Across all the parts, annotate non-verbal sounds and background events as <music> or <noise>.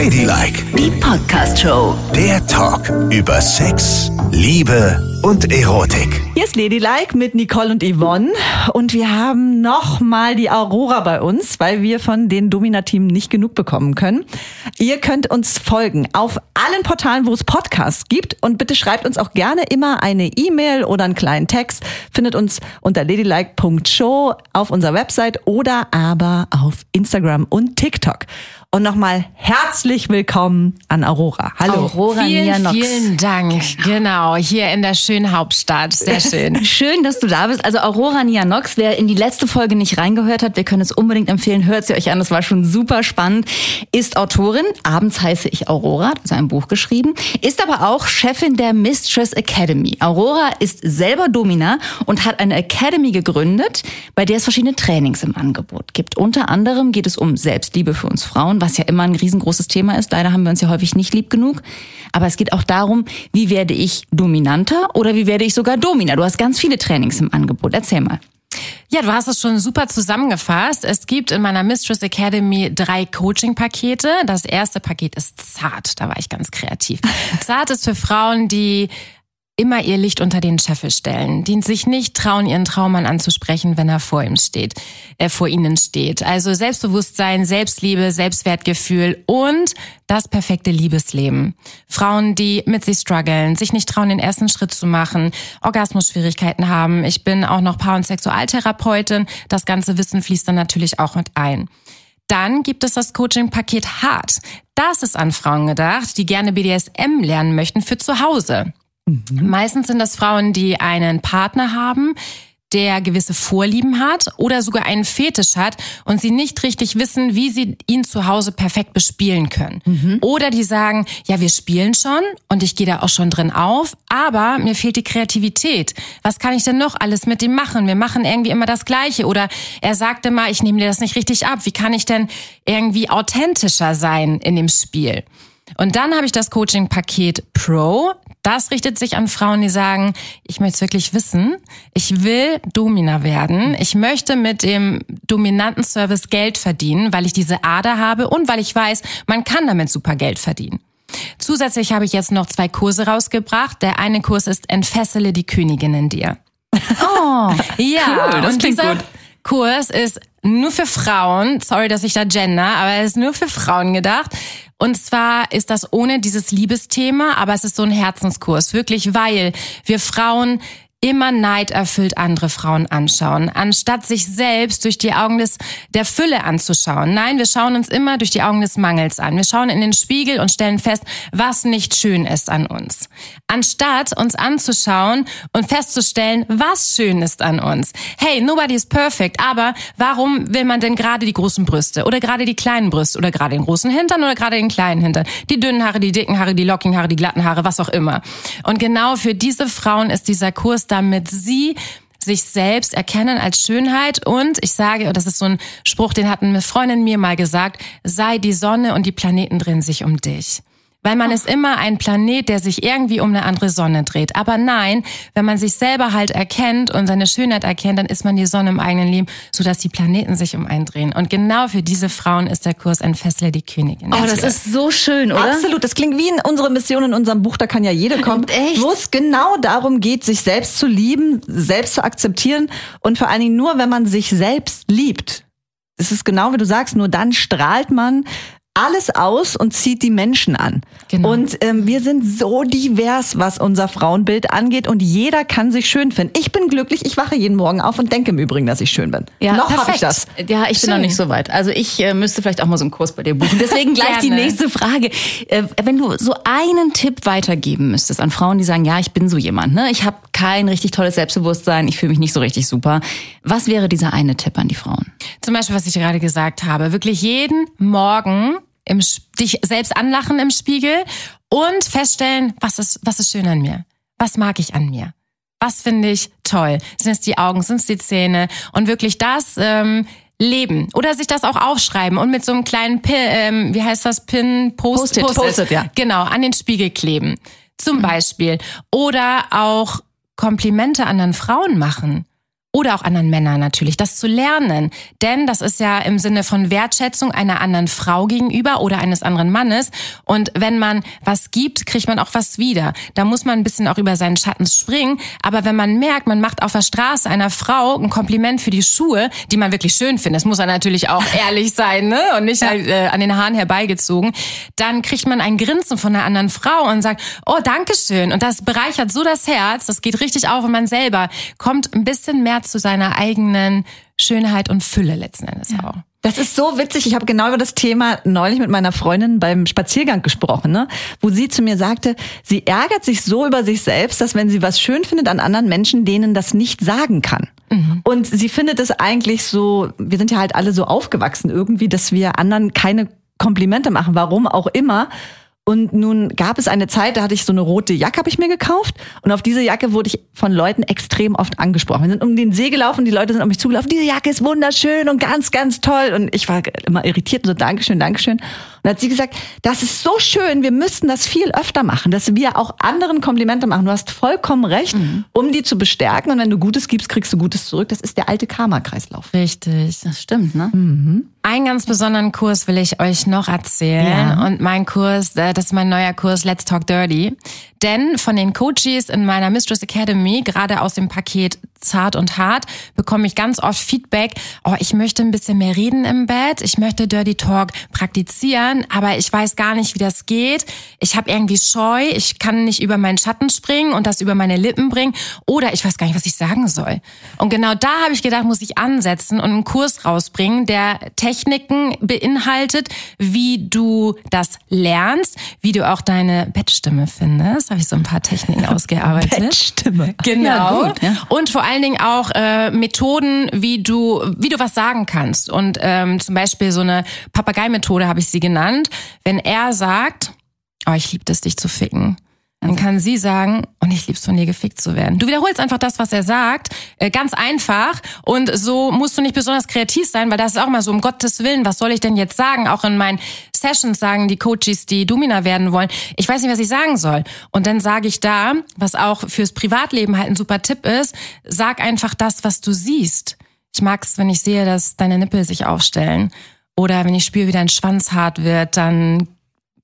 Ladylike, Die Podcast-Show. der Talk über Sex, Liebe und Erotik. Hier ist Ladylike mit Nicole und Yvonne und wir haben nochmal die Aurora bei uns, weil wir von den Domina-Team nicht genug bekommen können. Ihr könnt uns folgen auf allen Portalen, wo es Podcasts gibt und bitte schreibt uns auch gerne immer eine E-Mail oder einen kleinen Text. Findet uns unter ladylike.show auf unserer Website oder aber auf Instagram und TikTok. Und nochmal herzlich willkommen an Aurora. Hallo. Aurora vielen, Nianox. vielen Dank. Genau, hier in der schönen Hauptstadt. Sehr schön. <laughs> Schön, dass du da bist. Also Aurora Nianox, wer in die letzte Folge nicht reingehört hat, wir können es unbedingt empfehlen. Hört sie euch an, das war schon super spannend. Ist Autorin, abends heiße ich Aurora, hat also ein Buch geschrieben. Ist aber auch Chefin der Mistress Academy. Aurora ist selber Domina und hat eine Academy gegründet, bei der es verschiedene Trainings im Angebot gibt. Unter anderem geht es um Selbstliebe für uns Frauen, was ja immer ein riesengroßes Thema ist. Leider haben wir uns ja häufig nicht lieb genug. Aber es geht auch darum, wie werde ich dominanter oder wie werde ich sogar Domina? Du hast ganz viele Trainings im Angebot. Erzähl mal. Ja, du hast es schon super zusammengefasst. Es gibt in meiner Mistress Academy drei Coaching-Pakete. Das erste Paket ist zart. Da war ich ganz kreativ. <laughs> Zart ist für Frauen, die immer ihr Licht unter den Scheffel stellen, die sich nicht trauen, ihren Traummann anzusprechen, wenn er vor ihm steht, äh, vor ihnen steht. Also Selbstbewusstsein, Selbstliebe, Selbstwertgefühl und das perfekte Liebesleben. Frauen, die mit sich strugglen, sich nicht trauen, den ersten Schritt zu machen, Orgasmusschwierigkeiten haben. Ich bin auch noch Paar- und Sexualtherapeutin. Das ganze Wissen fließt dann natürlich auch mit ein. Dann gibt es das Coaching-Paket Hart. Das ist an Frauen gedacht, die gerne BDSM lernen möchten für zu Hause. Meistens sind das Frauen, die einen Partner haben, der gewisse Vorlieben hat oder sogar einen Fetisch hat und sie nicht richtig wissen, wie sie ihn zu Hause perfekt bespielen können. Oder die sagen, ja, wir spielen schon und ich gehe da auch schon drin auf, aber mir fehlt die Kreativität. Was kann ich denn noch alles mit ihm machen? Wir machen irgendwie immer das Gleiche. Oder er sagte mal, ich nehme dir das nicht richtig ab. Wie kann ich denn irgendwie authentischer sein in dem Spiel? Und dann habe ich das Coaching-Paket Pro. Das richtet sich an Frauen, die sagen, ich möchte es wirklich wissen. Ich will Domina werden. Ich möchte mit dem dominanten Service Geld verdienen, weil ich diese Ader habe und weil ich weiß, man kann damit super Geld verdienen. Zusätzlich habe ich jetzt noch zwei Kurse rausgebracht. Der eine Kurs ist Entfessele die Königin in dir. <laughs> Oh, Ja, Cool, das und klingt dieser gut. Kurs ist nur für Frauen. Sorry, dass ich da gender, aber er ist nur für Frauen gedacht. Und zwar ist das ohne dieses Liebesthema, aber es ist so ein Herzenskurs, wirklich, weil wir Frauen immer neiderfüllt andere Frauen anschauen, anstatt sich selbst durch die Augen des, der Fülle anzuschauen. Nein, wir schauen uns immer durch die Augen des Mangels an. Wir schauen in den Spiegel und stellen fest, was nicht schön ist an uns. Anstatt uns anzuschauen und festzustellen, was schön ist an uns. Hey, nobody is perfect, aber warum will man denn gerade die großen Brüste oder gerade die kleinen Brüste oder gerade den großen Hintern oder gerade den kleinen Hintern? Die dünnen Haare, die dicken Haare, die lockigen Haare, die glatten Haare, was auch immer. Und genau für diese Frauen ist dieser Kurs, damit sie sich selbst erkennen als Schönheit und ich sage, und das ist so ein Spruch, den hat eine Freundin mir mal gesagt, sei die Sonne und die Planeten drehen sich um dich. Weil man ist immer ein Planet, der sich irgendwie um eine andere Sonne dreht. Aber nein, wenn man sich selber halt erkennt und seine Schönheit erkennt, dann ist man die Sonne im eigenen Leben, sodass die Planeten sich um einen drehen. Und genau für diese Frauen ist der Kurs Entfessle die Königin. oh, das ist so schön, oder? Absolut, das klingt wie in unsere Mission in unserem Buch, da kann ja jede kommen, Echt? wo es genau darum geht, sich selbst zu lieben, selbst zu akzeptieren und vor allen Dingen nur, wenn man sich selbst liebt. Es ist genau wie du sagst, nur dann strahlt man alles aus und zieht die Menschen an. Genau. Und ähm, wir sind so divers, was unser Frauenbild angeht und jeder kann sich schön finden. Ich bin glücklich, ich wache jeden Morgen auf und denke im Übrigen, dass ich schön bin. Noch habe ich das. Ja, ich bin Schön. noch nicht so weit. Also ich äh, müsste vielleicht auch mal so einen Kurs bei dir buchen. Deswegen gleich die nächste Frage. Äh, wenn du so einen Tipp weitergeben müsstest an Frauen, die sagen, ja, ich bin so jemand, ne? Ich habe kein richtig tolles Selbstbewusstsein, ich fühle mich nicht so richtig super. Was wäre dieser eine Tipp an die Frauen? Zum Beispiel, was ich gerade gesagt habe, wirklich jeden Morgen im, dich selbst anlachen im Spiegel und feststellen, was ist, was ist schön an mir? Was mag ich an mir? Was finde ich toll? Sind es die Augen, sind es die Zähne? Und wirklich das ähm, leben. Oder sich das auch aufschreiben und mit so einem kleinen Pin, ähm, wie heißt das, Pin, Post, Post-it, Post-it, ja. Genau, an den Spiegel kleben. Zum Beispiel. Oder auch Komplimente anderen Frauen machen. Oder auch anderen Männern natürlich, das zu lernen. Denn das ist ja im Sinne von Wertschätzung einer anderen Frau gegenüber oder eines anderen Mannes. Und wenn man was gibt, kriegt man auch was wieder. Da muss man ein bisschen auch über seinen Schatten springen. Aber wenn man merkt, man macht auf der Straße einer Frau ein Kompliment für die Schuhe, die man wirklich schön findet, das muss man natürlich auch <laughs> ehrlich sein ne? und nicht halt, äh, an den Haaren herbeigezogen, dann kriegt man ein Grinsen von einer anderen Frau und sagt, oh, Dankeschön. Und das bereichert so das Herz, das geht richtig auf und man selber kommt ein bisschen mehr zu seiner eigenen Schönheit und Fülle letzten Endes ja. auch. Das ist so witzig. Ich habe genau über das Thema neulich mit meiner Freundin beim Spaziergang gesprochen, ne? wo sie zu mir sagte, sie ärgert sich so über sich selbst, dass wenn sie was schön findet an anderen Menschen, denen das nicht sagen kann. Mhm. Und sie findet es eigentlich so, wir sind ja halt alle so aufgewachsen irgendwie, dass wir anderen keine Komplimente machen, warum auch immer. Und nun gab es eine Zeit, da hatte ich so eine rote Jacke, habe ich mir gekauft. Und auf diese Jacke wurde ich von Leuten extrem oft angesprochen. Wir sind um den See gelaufen, die Leute sind auf mich zugelaufen. Diese Jacke ist wunderschön und ganz, ganz toll. Und ich war immer irritiert und so, Dankeschön, Dankeschön. Und dann hat sie gesagt, das ist so schön, wir müssten das viel öfter machen, dass wir auch anderen Komplimente machen. Du hast vollkommen recht, mhm. um die zu bestärken. Und wenn du Gutes gibst, kriegst du Gutes zurück. Das ist der alte Karma-Kreislauf. Richtig, das stimmt, ne? Mhm. Einen ganz besonderen Kurs will ich euch noch erzählen. Ja. Und mein Kurs, äh, das ist mein neuer Kurs Let's Talk Dirty. Denn von den Coaches in meiner Mistress Academy, gerade aus dem Paket Zart und Hart, bekomme ich ganz oft Feedback, oh, ich möchte ein bisschen mehr reden im Bett, ich möchte Dirty Talk praktizieren, aber ich weiß gar nicht, wie das geht. Ich habe irgendwie Scheu, ich kann nicht über meinen Schatten springen und das über meine Lippen bringen oder ich weiß gar nicht, was ich sagen soll. Und genau da habe ich gedacht, muss ich ansetzen und einen Kurs rausbringen, der Techniken beinhaltet, wie du das lernst, wie du auch deine Bettstimme findest habe ich so ein paar Techniken ausgearbeitet. Bettstimme. <laughs> Genau. Ja, gut, ja. Und vor allen Dingen auch äh, Methoden, wie du, wie du was sagen kannst. Und ähm, zum Beispiel so eine Papagei-Methode habe ich sie genannt. Wenn er sagt, oh, ich liebe es, dich zu ficken dann kann sie sagen, und ich lieb's von dir gefickt zu werden. Du wiederholst einfach das, was er sagt, äh, ganz einfach. Und so musst du nicht besonders kreativ sein, weil das ist auch mal so, um Gottes Willen, was soll ich denn jetzt sagen? Auch in meinen Sessions sagen die Coaches, die Domina werden wollen, ich weiß nicht, was ich sagen soll. Und dann sage ich da, was auch fürs Privatleben halt ein super Tipp ist, sag einfach das, was du siehst. Ich mag's, wenn ich sehe, dass deine Nippel sich aufstellen. Oder wenn ich spüre, wie dein Schwanz hart wird, dann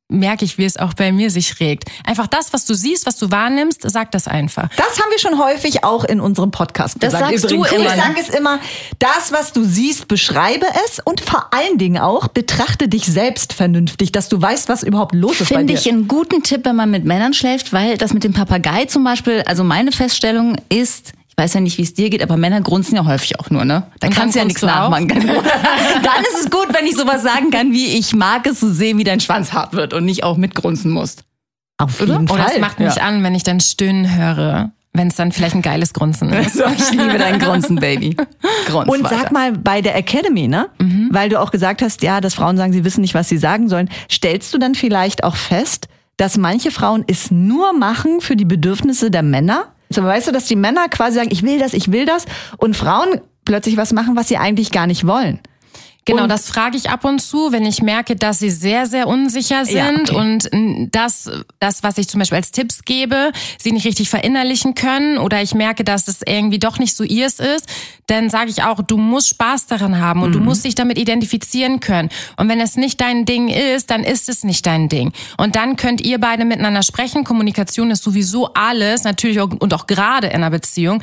merke ich, wie es auch bei mir sich regt. Einfach das, was du siehst, was du wahrnimmst, sag das einfach. Das haben wir schon häufig auch in unserem Podcast das gesagt. Das sagst Übrigens. du immer. Ich sage es immer, das, was du siehst, beschreibe es und vor allen Dingen auch betrachte dich selbst vernünftig, dass du weißt, was überhaupt los ist Finde ich einen guten Tipp, wenn man mit Männern schläft, weil das mit dem Papagei zum Beispiel, also meine Feststellung ist, weiß ja nicht, wie es dir geht, aber Männer grunzen ja häufig auch nur, ne? Da kannst du ja nichts nachmachen. <laughs> dann ist es gut, wenn ich sowas sagen kann, wie ich mag es so sehen, wie dein Schwanz hart wird und nicht auch mitgrunzen musst. Auf jeden Oder? Fall. Oder es macht mich ja. an, wenn ich dann Stöhnen höre. Wenn es dann vielleicht ein geiles Grunzen ist. ich liebe dein Grunzen, Baby. Grunz Und weiter. sag mal, bei der Academy, ne? Mhm. Weil du auch gesagt hast, ja, dass Frauen sagen, sie wissen nicht, was sie sagen sollen. Stellst du dann vielleicht auch fest, dass manche Frauen es nur machen für die Bedürfnisse der Männer? So, weißt du, dass die Männer quasi sagen, ich will das, ich will das und Frauen plötzlich was machen, was sie eigentlich gar nicht wollen. Genau, und das frage ich ab und zu, wenn ich merke, dass sie sehr, sehr unsicher sind ja, okay. und das, das, was ich zum Beispiel als Tipps gebe, sie nicht richtig verinnerlichen können oder ich merke, dass es irgendwie doch nicht so ihrs ist, dann sage ich auch, du musst Spaß daran haben und mhm. du musst dich damit identifizieren können. Und wenn es nicht dein Ding ist, dann ist es nicht dein Ding. Und dann könnt ihr beide miteinander sprechen. Kommunikation ist sowieso alles, natürlich auch, und auch gerade in einer Beziehung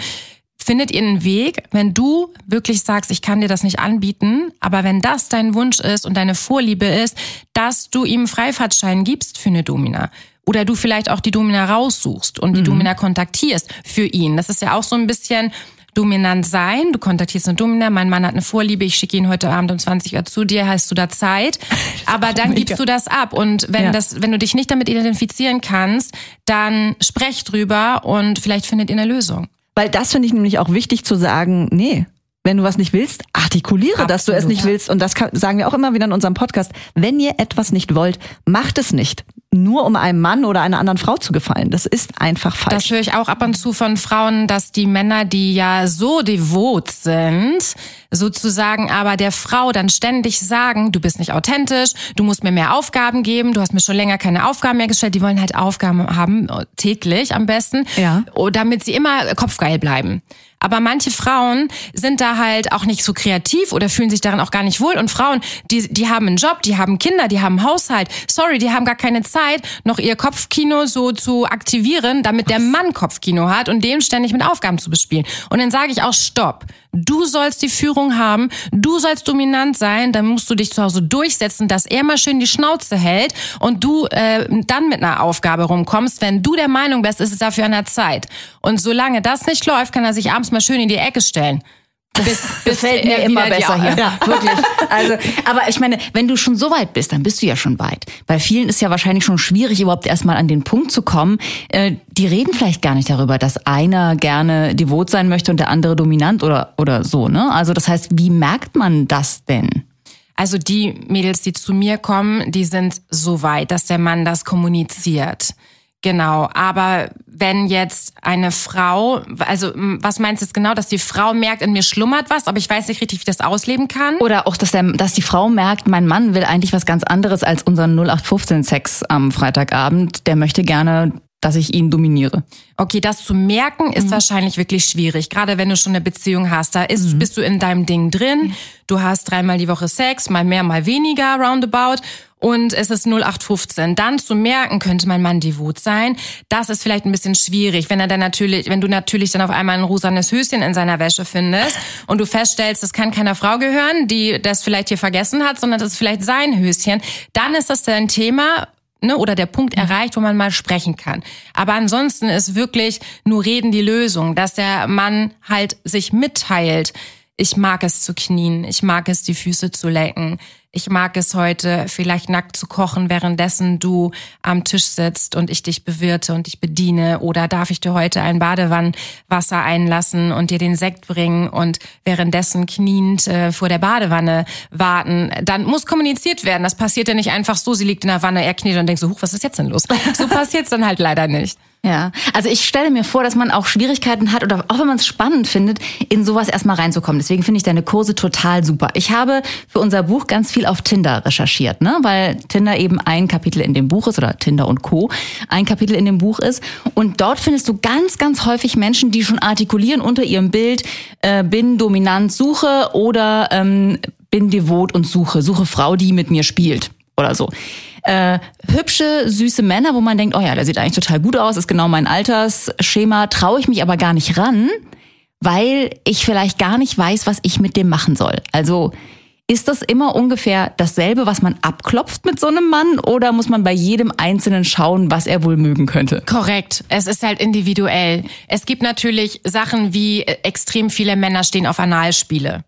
findet ihr einen Weg, wenn du wirklich sagst, ich kann dir das nicht anbieten, aber wenn das dein Wunsch ist und deine Vorliebe ist, dass du ihm Freifahrtschein gibst für eine Domina. Oder du vielleicht auch die Domina raussuchst und die mhm. Domina kontaktierst für ihn. Das ist ja auch so ein bisschen dominant sein. Du kontaktierst eine Domina, mein Mann hat eine Vorliebe, ich schicke ihn heute Abend um 20 Uhr zu dir, hast du da Zeit. <laughs> Aber dann gibst du das ab. Und wenn ja. das, wenn du dich nicht damit identifizieren kannst, dann sprech drüber und vielleicht findet ihr eine Lösung. Weil das finde ich nämlich auch wichtig zu sagen, nee, wenn du was nicht willst, artikuliere, Absolut. dass du es nicht willst. Und das sagen wir auch immer wieder in unserem Podcast. Wenn ihr etwas nicht wollt, macht es nicht nur um einem Mann oder einer anderen Frau zu gefallen. Das ist einfach falsch. Das höre ich auch ab und zu von Frauen, dass die Männer, die ja so devot sind, sozusagen aber der Frau dann ständig sagen, du bist nicht authentisch, du musst mir mehr Aufgaben geben, du hast mir schon länger keine Aufgaben mehr gestellt. Die wollen halt Aufgaben haben, täglich am besten, ja. damit sie immer kopfgeil bleiben. Aber manche Frauen sind da halt auch nicht so kreativ oder fühlen sich darin auch gar nicht wohl. Und Frauen, die, die haben einen Job, die haben Kinder, die haben einen Haushalt. Sorry, die haben gar keine Zeit, noch ihr Kopfkino so zu aktivieren, damit der Mann Kopfkino hat und dem ständig mit Aufgaben zu bespielen. Und dann sage ich auch, stopp. Du sollst die Führung haben, du sollst dominant sein, dann musst du dich zu Hause durchsetzen, dass er mal schön die Schnauze hält und du äh, dann mit einer Aufgabe rumkommst. Wenn du der Meinung bist, ist es dafür an der Zeit. Und solange das nicht läuft, kann er sich abends mal schön in die Ecke stellen. Bis, <laughs> bis fällt mir immer besser hier. Ja, wirklich. Also, aber ich meine, wenn du schon so weit bist, dann bist du ja schon weit. Bei vielen ist ja wahrscheinlich schon schwierig, überhaupt erstmal an den Punkt zu kommen. Äh, die reden vielleicht gar nicht darüber, dass einer gerne devot sein möchte und der andere dominant oder, oder so, ne? Also, das heißt, wie merkt man das denn? Also die Mädels, die zu mir kommen, die sind so weit, dass der Mann das kommuniziert. Genau, aber wenn jetzt eine Frau, also was meinst du jetzt genau, dass die Frau merkt, in mir schlummert was, aber ich weiß nicht richtig, wie ich das ausleben kann? Oder auch, dass, der, dass die Frau merkt, mein Mann will eigentlich was ganz anderes als unseren 0815-Sex am Freitagabend. Der möchte gerne dass ich ihn dominiere. Okay, das zu merken ist mhm. wahrscheinlich wirklich schwierig. Gerade wenn du schon eine Beziehung hast, da ist, mhm. bist du in deinem Ding drin. Du hast dreimal die Woche Sex, mal mehr, mal weniger, roundabout. Und es ist 0815. Dann zu merken, könnte mein Mann devot sein. Das ist vielleicht ein bisschen schwierig, wenn er dann natürlich, wenn du natürlich dann auf einmal ein rosanes Höschen in seiner Wäsche findest <laughs> und du feststellst, das kann keiner Frau gehören, die das vielleicht hier vergessen hat, sondern das ist vielleicht sein Höschen. Dann ist das dein Thema, ne, oder der Punkt erreicht, wo man mal sprechen kann. Aber ansonsten ist wirklich nur reden die Lösung, dass der Mann halt sich mitteilt. Ich mag es zu knien, ich mag es die Füße zu lecken, ich mag es heute vielleicht nackt zu kochen, währenddessen du am Tisch sitzt und ich dich bewirte und dich bediene. Oder darf ich dir heute ein Badewannenwasser einlassen und dir den Sekt bringen und währenddessen kniend äh, vor der Badewanne warten. Dann muss kommuniziert werden. Das passiert ja nicht einfach so, sie liegt in der Wanne, er kniet und denkt so, huch, was ist jetzt denn los? So <laughs> passiert's dann halt leider nicht. Ja, also ich stelle mir vor, dass man auch Schwierigkeiten hat oder auch wenn man es spannend findet, in sowas erstmal reinzukommen. Deswegen finde ich deine Kurse total super. Ich habe für unser Buch ganz viel auf Tinder recherchiert, ne? weil Tinder eben ein Kapitel in dem Buch ist oder Tinder und Co. ein Kapitel in dem Buch ist. Und dort findest du ganz, ganz häufig Menschen, die schon artikulieren unter ihrem Bild, äh, bin dominant, suche oder ähm, bin devot und suche, suche Frau, die mit mir spielt oder so. Äh, hübsche, süße Männer, wo man denkt, oh ja, der sieht eigentlich total gut aus, ist genau mein Altersschema, traue ich mich aber gar nicht ran, weil ich vielleicht gar nicht weiß, was ich mit dem machen soll. Also ist das immer ungefähr dasselbe, was man abklopft mit so einem Mann oder muss man bei jedem Einzelnen schauen, was er wohl mögen könnte? Korrekt. Es ist halt individuell. Es gibt natürlich Sachen wie äh, extrem viele Männer stehen auf Analspiele.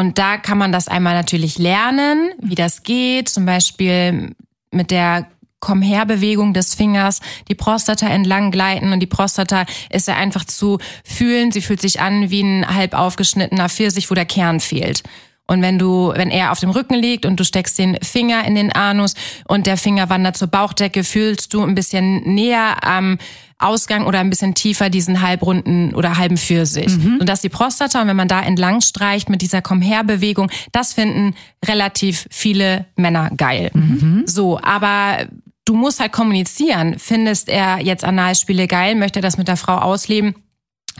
Und da kann man das einmal natürlich lernen, wie das geht. Zum Beispiel mit der Komm her Bewegung des Fingers, die Prostata entlang gleiten und die Prostata ist ja einfach zu fühlen. Sie fühlt sich an wie ein halb aufgeschnittener Pfirsich, wo der Kern fehlt. Und wenn du, wenn er auf dem Rücken liegt und du steckst den Finger in den Anus und der Finger wandert zur Bauchdecke, fühlst du ein bisschen näher am Ausgang oder ein bisschen tiefer diesen halbrunden oder halben Pfirsich. Mhm. Und das ist die Prostata. Und wenn man da entlang streicht mit dieser Komm-her-Bewegung, das finden relativ viele Männer geil. Mhm. So, aber du musst halt kommunizieren. Findest er jetzt Analspiele geil? Möchte er das mit der Frau ausleben?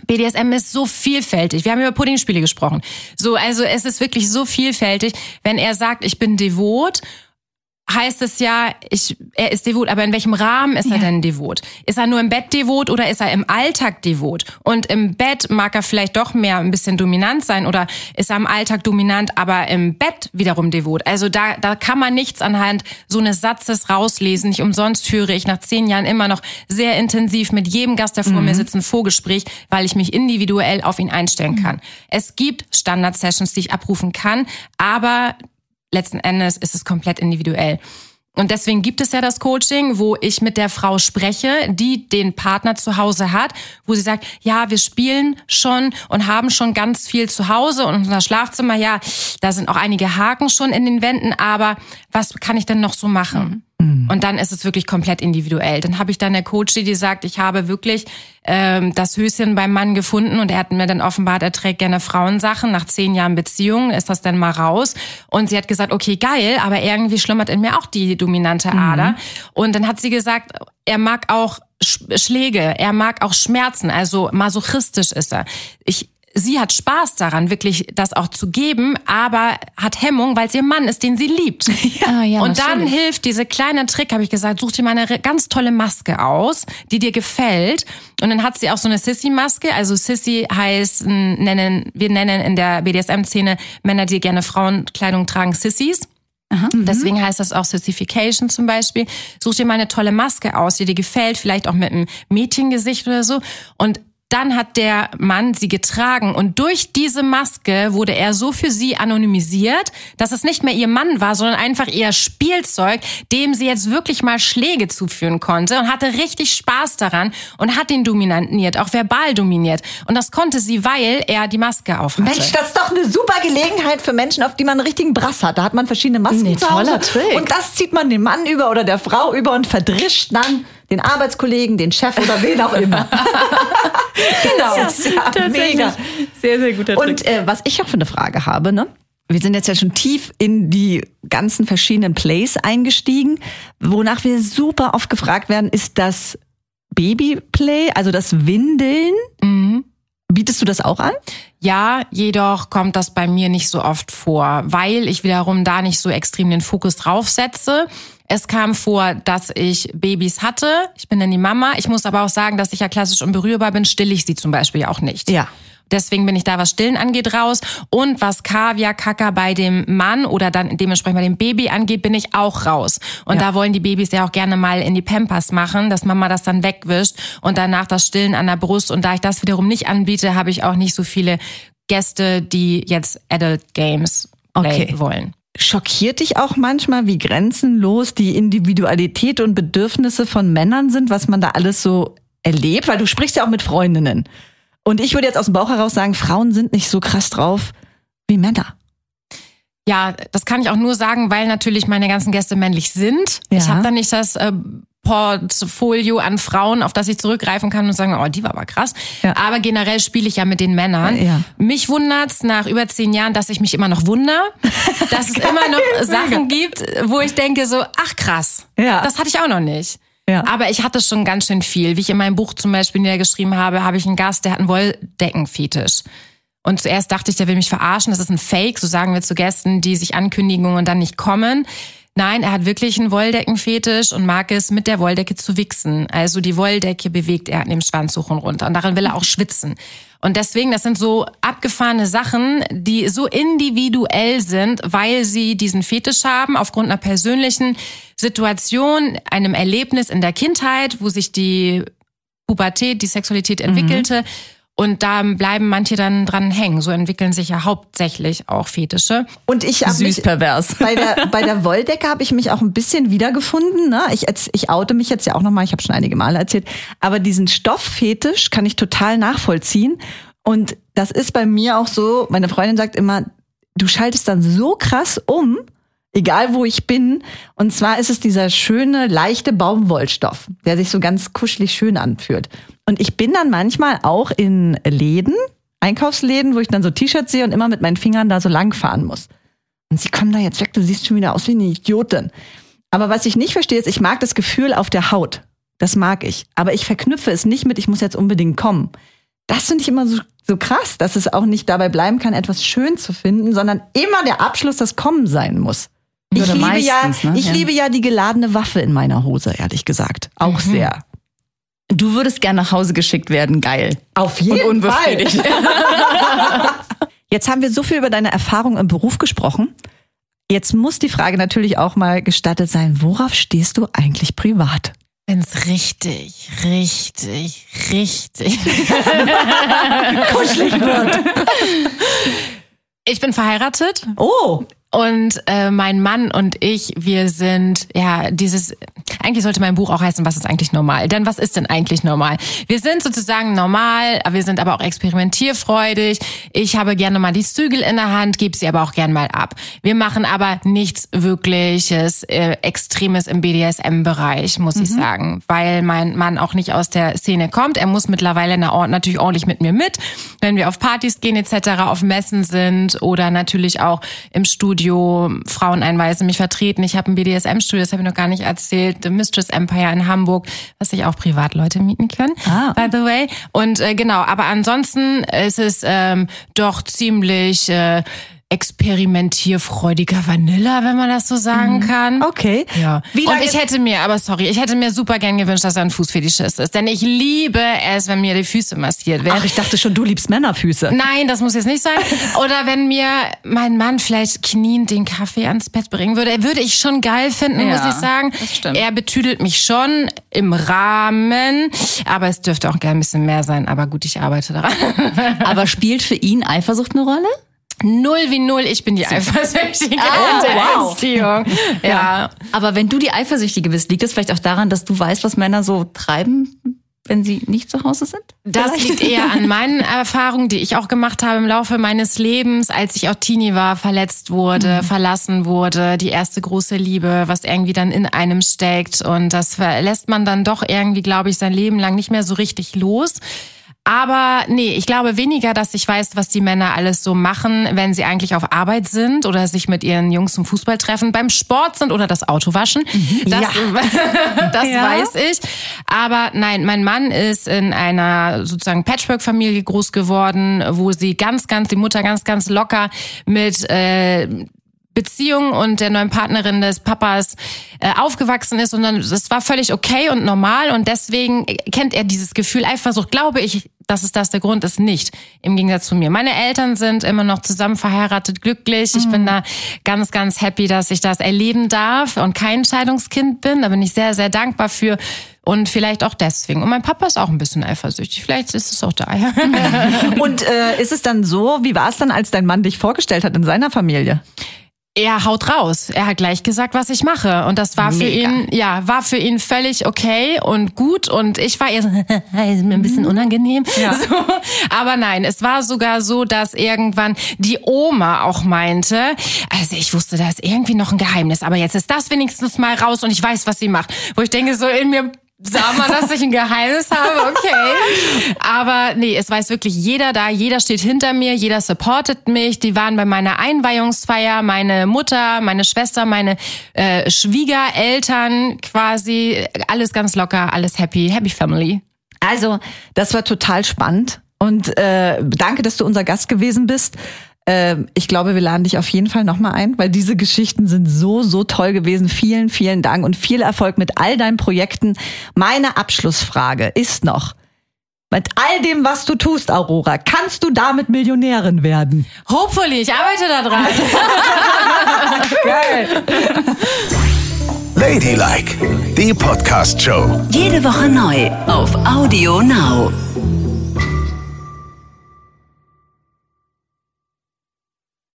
BDSM ist so vielfältig. Wir haben über Puddingspiele gesprochen. So, also es ist wirklich so vielfältig. Wenn er sagt, ich bin devot heißt es ja, ich, er ist devot, aber in welchem Rahmen ist er denn devot? Ist er nur im Bett devot oder ist er im Alltag devot? Und im Bett mag er vielleicht doch mehr ein bisschen dominant sein oder ist er im Alltag dominant, aber im Bett wiederum devot? Also da, da kann man nichts anhand so eines Satzes rauslesen. Nicht umsonst führe ich nach zehn Jahren immer noch sehr intensiv mit jedem Gast, der vor mhm. mir sitzt, ein Vorgespräch, weil ich mich individuell auf ihn einstellen kann. Mhm. Es gibt Standard-Sessions, die ich abrufen kann, aber letzten Endes ist es komplett individuell. Und deswegen gibt es ja das Coaching, wo ich mit der Frau spreche, die den Partner zu Hause hat, wo sie sagt, ja, wir spielen schon und haben schon ganz viel zu Hause und unser Schlafzimmer, ja, da sind auch einige Haken schon in den Wänden, aber was kann ich denn noch so machen? Mhm. Und dann ist es wirklich komplett individuell. Dann habe ich dann eine Coach, die sagt, ich habe wirklich ähm, das Höschen beim Mann gefunden und er hat mir dann offenbart, er trägt gerne Frauensachen. Nach zehn Jahren Beziehung ist das dann mal raus. Und sie hat gesagt, okay, geil, aber irgendwie schlummert in mir auch die dominante Ader. Mhm. Und dann hat sie gesagt, er mag auch Schläge, er mag auch Schmerzen, also masochistisch ist er. Ich sie hat Spaß daran, wirklich das auch zu geben, aber hat Hemmung, weil es ihr Mann ist, den sie liebt. <laughs> Ah, ja, und dann natürlich. hilft diese kleine Trick, habe ich gesagt, such dir mal eine ganz tolle Maske aus, die dir gefällt. Und dann hat sie auch so eine Sissy-Maske. Also Sissy heißt, nennen, wir nennen in der BDSM-Szene Männer, die gerne Frauenkleidung tragen, Sissys. Deswegen heißt das auch Sissification zum Beispiel. Such dir mal eine tolle Maske aus, die dir gefällt, vielleicht auch mit einem Mädchengesicht oder so. Und dann hat der Mann sie getragen und durch diese Maske wurde er so für sie anonymisiert, dass es nicht mehr ihr Mann war, sondern einfach ihr Spielzeug, dem sie jetzt wirklich mal Schläge zuführen konnte und hatte richtig Spaß daran und hat ihn dominiert, auch verbal dominiert. Und das konnte sie, weil er die Maske aufhatte. Mensch, das ist doch eine super Gelegenheit für Menschen, auf die man einen richtigen Brass hat. Da hat man verschiedene Masken Nee, zu Hause. toller Trick. Und das zieht man dem Mann über oder der Frau über und verdrischt dann den Arbeitskollegen, den Chef oder wen auch immer. <laughs> genau. Ist ja mega. Sehr, sehr guter Und äh, was ich auch für eine Frage habe, ne? Wir sind jetzt ja schon tief in die ganzen verschiedenen Plays eingestiegen. Wonach wir super oft gefragt werden, ist das Babyplay, also das Windeln. Bietest du das auch an? Ja, jedoch kommt das bei mir nicht so oft vor, weil ich wiederum da nicht so extrem den Fokus drauf setze. Es kam vor, dass ich Babys hatte. Ich bin dann die Mama. Ich muss aber auch sagen, dass ich ja klassisch unberührbar bin, stille ich sie zum Beispiel auch nicht. Ja. Deswegen bin ich da, was Stillen angeht, raus. Und was Kaviar, Kacker bei dem Mann oder dann dementsprechend bei dem Baby angeht, bin ich auch raus. Und Ja. da wollen die Babys ja auch gerne mal in die Pampers machen, dass Mama das dann wegwischt und danach das Stillen an der Brust. Und da ich das wiederum nicht anbiete, habe ich auch nicht so viele Gäste, die jetzt Adult Games Okay. wollen. Schockiert dich auch manchmal, wie grenzenlos die Individualität und Bedürfnisse von Männern sind, was man da alles so erlebt? Weil du sprichst ja auch mit Freundinnen. Und ich würde jetzt aus dem Bauch heraus sagen, Frauen sind nicht so krass drauf wie Männer. Ja, das kann ich auch nur sagen, weil natürlich meine ganzen Gäste männlich sind. Ja. Ich habe dann nicht das äh, Portfolio an Frauen, auf das ich zurückgreifen kann und sagen, oh, die war aber krass. Ja. Aber generell spiele ich ja mit den Männern. Ja. Mich wundert's nach über zehn Jahren, dass ich mich immer noch wundere, <laughs> dass es immer noch Sachen gibt, wo ich denke so, ach krass, Ja. das hatte ich auch noch nicht. Ja. Aber ich hatte schon ganz schön viel. Wie ich in meinem Buch zum Beispiel niedergeschrieben habe, habe ich einen Gast, der hat einen Wolldeckenfetisch. Und zuerst dachte ich, der will mich verarschen, das ist ein Fake, so sagen wir zu Gästen, die sich ankündigen und dann nicht kommen. Nein, er hat wirklich einen Wolldeckenfetisch und mag es, mit der Wolldecke zu wichsen. Also die Wolldecke bewegt er an dem Schwanz hoch und runter. Und darin will er auch schwitzen. Und deswegen, das sind so abgefahrene Sachen, die so individuell sind, weil sie diesen Fetisch haben, aufgrund einer persönlichen Situation, einem Erlebnis in der Kindheit, wo sich die Pubertät, die Sexualität entwickelte. Und da bleiben manche dann dran hängen. So entwickeln sich ja hauptsächlich auch Fetische. Und ich habe Süß mich pervers. <laughs> bei der bei der Wolldecke habe ich mich auch ein bisschen wiedergefunden. Ne? Ich ich oute mich jetzt ja auch noch mal. Ich habe schon einige Male erzählt. Aber diesen Stofffetisch kann ich total nachvollziehen. Und das ist bei mir auch so. Meine Freundin sagt immer, du schaltest dann so krass um, egal wo ich bin. Und zwar ist es dieser schöne leichte Baumwollstoff, der sich so ganz kuschelig schön anfühlt. Und ich bin dann manchmal auch in Läden, Einkaufsläden, wo ich dann so T-Shirts sehe und immer mit meinen Fingern da so lang fahren muss. Und sie kommen da jetzt weg, du siehst schon wieder aus wie eine Idiotin. Aber was ich nicht verstehe, ist, ich mag das Gefühl auf der Haut. Das mag ich. Aber ich verknüpfe es nicht mit, ich muss jetzt unbedingt kommen. Das finde ich immer so, so krass, dass es auch nicht dabei bleiben kann, etwas schön zu finden, sondern immer der Abschluss das Kommen sein muss. Ich, liebe, ja, meistens, ne? ich Ja. liebe ja die geladene Waffe in meiner Hose, ehrlich gesagt. Auch sehr. Du würdest gern nach Hause geschickt werden, geil. Auf jeden Und unbefriedigt. <laughs> Jetzt haben wir so viel über deine Erfahrung im Beruf gesprochen. Jetzt muss die Frage natürlich auch mal gestattet sein, worauf stehst du eigentlich privat? Wenn's richtig, richtig, richtig <laughs> Kuschelig wird. Ich bin verheiratet Oh, und äh, mein Mann und ich, wir sind ja dieses. Eigentlich sollte mein Buch auch heißen, was ist eigentlich normal? Denn was ist denn eigentlich normal? Wir sind sozusagen normal, aber wir sind aber auch experimentierfreudig. Ich habe gerne mal die Zügel in der Hand, gebe sie aber auch gern mal ab. Wir machen aber nichts wirkliches äh, Extremes im BDSM-Bereich, muss ich sagen, weil mein Mann auch nicht aus der Szene kommt. Er muss mittlerweile na- ord- natürlich ordentlich mit mir mit, wenn wir auf Partys gehen etc., auf Messen sind oder natürlich auch im Studio Frauen einweisen, mich vertreten. Ich habe ein BDSM-Studio, das habe ich noch gar nicht erzählt, im Mistress Empire in Hamburg, was sich auch Privatleute mieten können, Ah. by the way. Und äh, genau, aber ansonsten ist es ähm, doch ziemlich äh, experimentierfreudiger Vanilla, wenn man das so sagen kann. Okay. Ja. Wie und lange- ich hätte mir, aber sorry, ich hätte mir super gern gewünscht, dass er ein Fußfetischist ist. Denn ich liebe es, wenn mir die Füße massiert werden. Ach, ich dachte schon, du liebst Männerfüße. Nein, das muss jetzt nicht sein. <laughs> Oder wenn mir mein Mann vielleicht kniend den Kaffee ans Bett bringen würde, würde ich schon geil finden, Ja, muss ich sagen. das stimmt. Er betüdelt mich schon im Rahmen, aber es dürfte auch gerne ein bisschen mehr sein. Aber gut, ich arbeite daran. Aber spielt für ihn Eifersucht eine Rolle? Null wie null, ich bin die Eifersüchtige Ah, in der wow. Beziehung. <laughs> Ja. Aber wenn du die Eifersüchtige bist, liegt das vielleicht auch daran, dass du weißt, was Männer so treiben, wenn sie nicht zu Hause sind? Das Vielleicht? liegt eher an meinen Erfahrungen, die ich auch gemacht habe im Laufe meines Lebens, als ich auch Teenie war, verletzt wurde, verlassen wurde, die erste große Liebe, was irgendwie dann in einem steckt. Und das verlässt man dann doch irgendwie, glaube ich, sein Leben lang nicht mehr so richtig los. Aber nee, ich glaube weniger, dass ich weiß, was die Männer alles so machen, wenn sie eigentlich auf Arbeit sind oder sich mit ihren Jungs zum Fußball treffen, beim Sport sind oder das Auto waschen. Das, <laughs> das Ja. weiß ich. Aber nein, mein Mann ist in einer sozusagen Patchwork-Familie groß geworden, wo sie ganz, ganz, die Mutter ganz, ganz locker mit äh, Beziehung und der neuen Partnerin des Papas äh, aufgewachsen ist und dann das war völlig okay und normal und deswegen kennt er dieses Gefühl Eifersucht, glaube ich, dass es das der Grund ist, nicht im Gegensatz zu mir. Meine Eltern sind immer noch zusammen verheiratet, glücklich. Ich bin da ganz, ganz happy, dass ich das erleben darf und kein Scheidungskind bin. Da bin ich sehr, sehr dankbar für und vielleicht auch deswegen. Und mein Papa ist auch ein bisschen eifersüchtig. Vielleicht ist es auch daher. <laughs> Und äh, ist es dann so, wie war es dann, als dein Mann dich vorgestellt hat in seiner Familie? Er haut raus. Er hat gleich gesagt, was ich mache. Und das war für Mega. ihn, ja, war für ihn völlig okay und gut. Und ich war eher so, <laughs> ist mir ein bisschen unangenehm. Ja. <laughs> So. Aber nein, es war sogar so, dass irgendwann die Oma auch meinte, also ich wusste, da ist irgendwie noch ein Geheimnis, aber jetzt ist das wenigstens mal raus und ich weiß, was sie macht. Wo ich denke, so in mir sah man, dass ich ein Geheimnis habe, okay. Aber nee, es weiß wirklich jeder da, jeder steht hinter mir, jeder supportet mich. Die waren bei meiner Einweihungsfeier, meine Mutter, meine Schwester, meine äh, Schwiegereltern quasi, alles ganz locker, alles happy, happy family. Also, das war total spannend. Und äh, danke, dass du unser Gast gewesen bist. Äh, ich glaube, wir laden dich auf jeden Fall nochmal ein, weil diese Geschichten sind so, so toll gewesen. Vielen, vielen Dank und viel Erfolg mit all deinen Projekten. Meine Abschlussfrage ist noch, mit all dem, was du tust, Aurora, kannst du damit Millionärin werden? Hopefully, ich arbeite da dran. <laughs> Geil. Ladylike, die Podcast-Show. Jede Woche neu auf Audio Now.